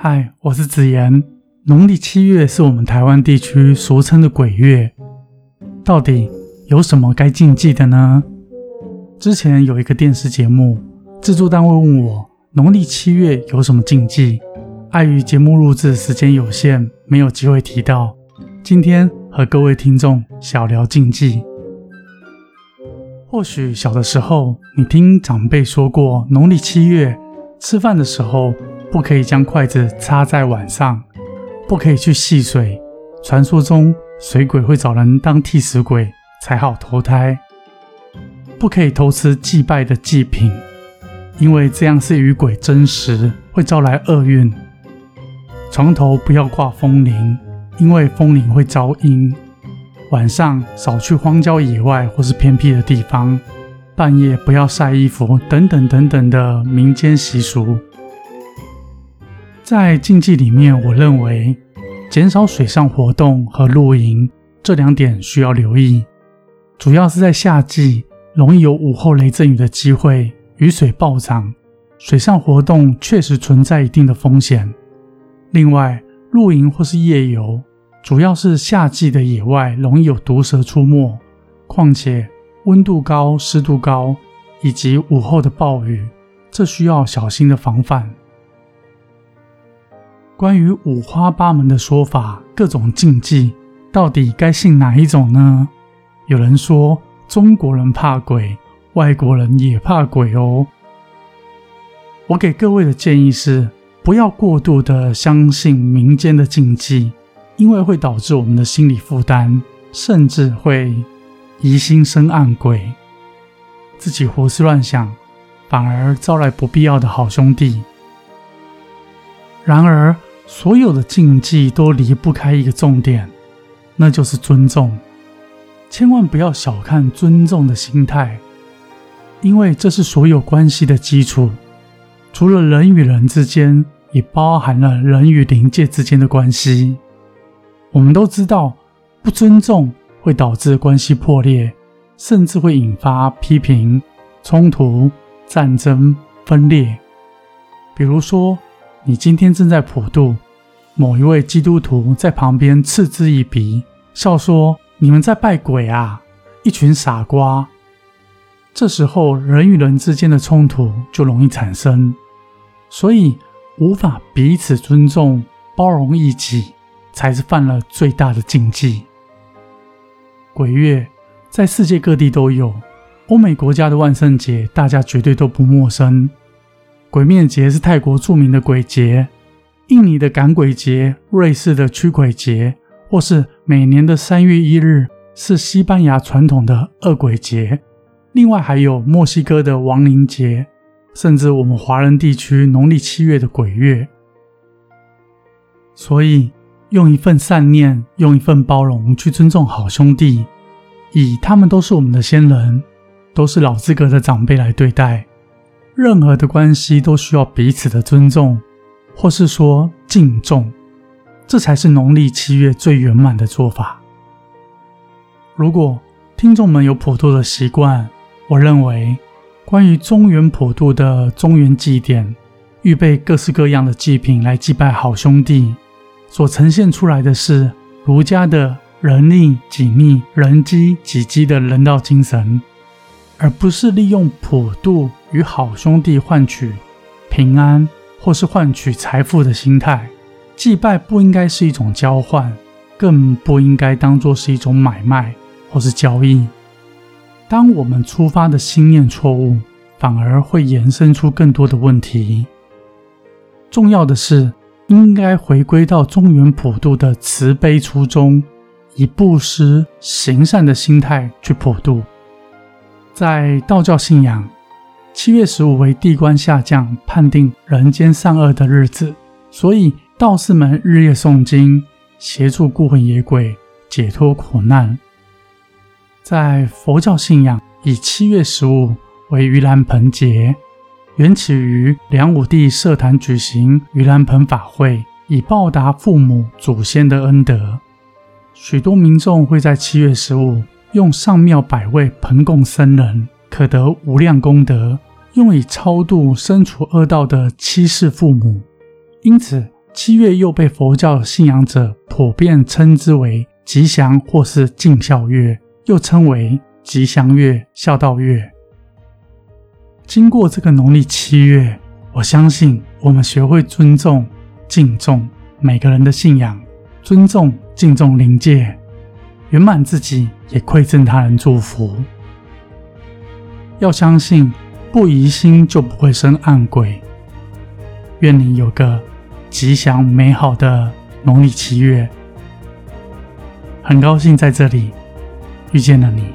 嗨，我是子言。农历七月是我们台湾地区俗称的鬼月，到底有什么该禁忌的呢？之前有一个电视节目，制作单位问我农历七月有什么禁忌，碍于节目录制时间有限，没有机会提到。今天和各位听众小聊禁忌。或许小的时候，你听长辈说过，农历七月吃饭的时候不可以将筷子插在碗上，不可以去戏水。传说中水鬼会找人当替死鬼才好投胎，不可以偷吃祭拜的祭品，因为这样是与鬼争食，会招来厄运。床头不要挂风铃，因为风铃会招阴。晚上少去荒郊野外或是偏僻的地方，半夜不要晒衣服，等等等等的民间习俗。在禁忌里面，我认为减少水上活动和露营这两点需要留意，主要是在夏季容易有午后雷阵雨的机会，雨水暴涨，水上活动确实存在一定的风险。另外，露营或是夜游。主要是夏季的野外容易有毒蛇出没，况且温度高、湿度高，以及午后的暴雨，这需要小心的防范。关于五花八门的说法，各种禁忌，到底该信哪一种呢？有人说中国人怕鬼，外国人也怕鬼哦。我给各位的建议是，不要过度的相信民间的禁忌。因为会导致我们的心理负担，甚至会疑心生暗鬼，自己胡思乱想，反而招来不必要的好兄弟。然而，所有的禁忌都离不开一个重点，那就是尊重。千万不要小看尊重的心态，因为这是所有关系的基础。除了人与人之间，也包含了人与灵界之间的关系。我们都知道，不尊重会导致关系破裂，甚至会引发批评、冲突、战争、分裂。比如说，你今天正在普渡，某一位基督徒在旁边嗤之以鼻，笑说：“你们在拜鬼啊，一群傻瓜。”这时候，人与人之间的冲突就容易产生，所以无法彼此尊重、包容一己。才是犯了最大的禁忌。鬼月在世界各地都有，欧美国家的万圣节大家绝对都不陌生。鬼面节是泰国著名的鬼节，印尼的赶鬼节、瑞士的驱鬼节，或是每年的三月一日是西班牙传统的恶鬼节。另外还有墨西哥的亡灵节，甚至我们华人地区农历七月的鬼月。所以。用一份善念，用一份包容去尊重好兄弟，以他们都是我们的先人，都是老资格的长辈来对待。任何的关系都需要彼此的尊重，或是说敬重，这才是农历七月最圆满的做法。如果听众们有普渡的习惯，我认为关于中原普渡的中原祭典，预备各式各样的祭品来祭拜好兄弟。所呈现出来的是儒家的仁义己逆、人机己机的人道精神，而不是利用普渡与好兄弟换取平安或是换取财富的心态。祭拜不应该是一种交换，更不应该当作是一种买卖或是交易。当我们出发的心念错误，反而会延伸出更多的问题。重要的是。应该回归到中原普渡的慈悲初衷，以布施行善的心态去普渡。在道教信仰，七月十五为地官下降、判定人间善恶的日子，所以道士们日夜诵经，协助孤魂野鬼解脱苦难。在佛教信仰，以七月十五为盂兰盆节。缘起于梁武帝设坛举行盂兰盆法会，以报答父母祖先的恩德。许多民众会在七月十五用上庙百味盆供僧人，可得无量功德，用以超度身处恶道的七世父母。因此，七月又被佛教信仰者普遍称之为吉祥或是敬孝月，又称为吉祥月、孝道月。经过这个农历七月，我相信我们学会尊重、敬重每个人的信仰，尊重、敬重灵界，圆满自己，也馈赠他人祝福。要相信，不疑心就不会生暗鬼。愿你有个吉祥美好的农历七月。很高兴在这里遇见了你。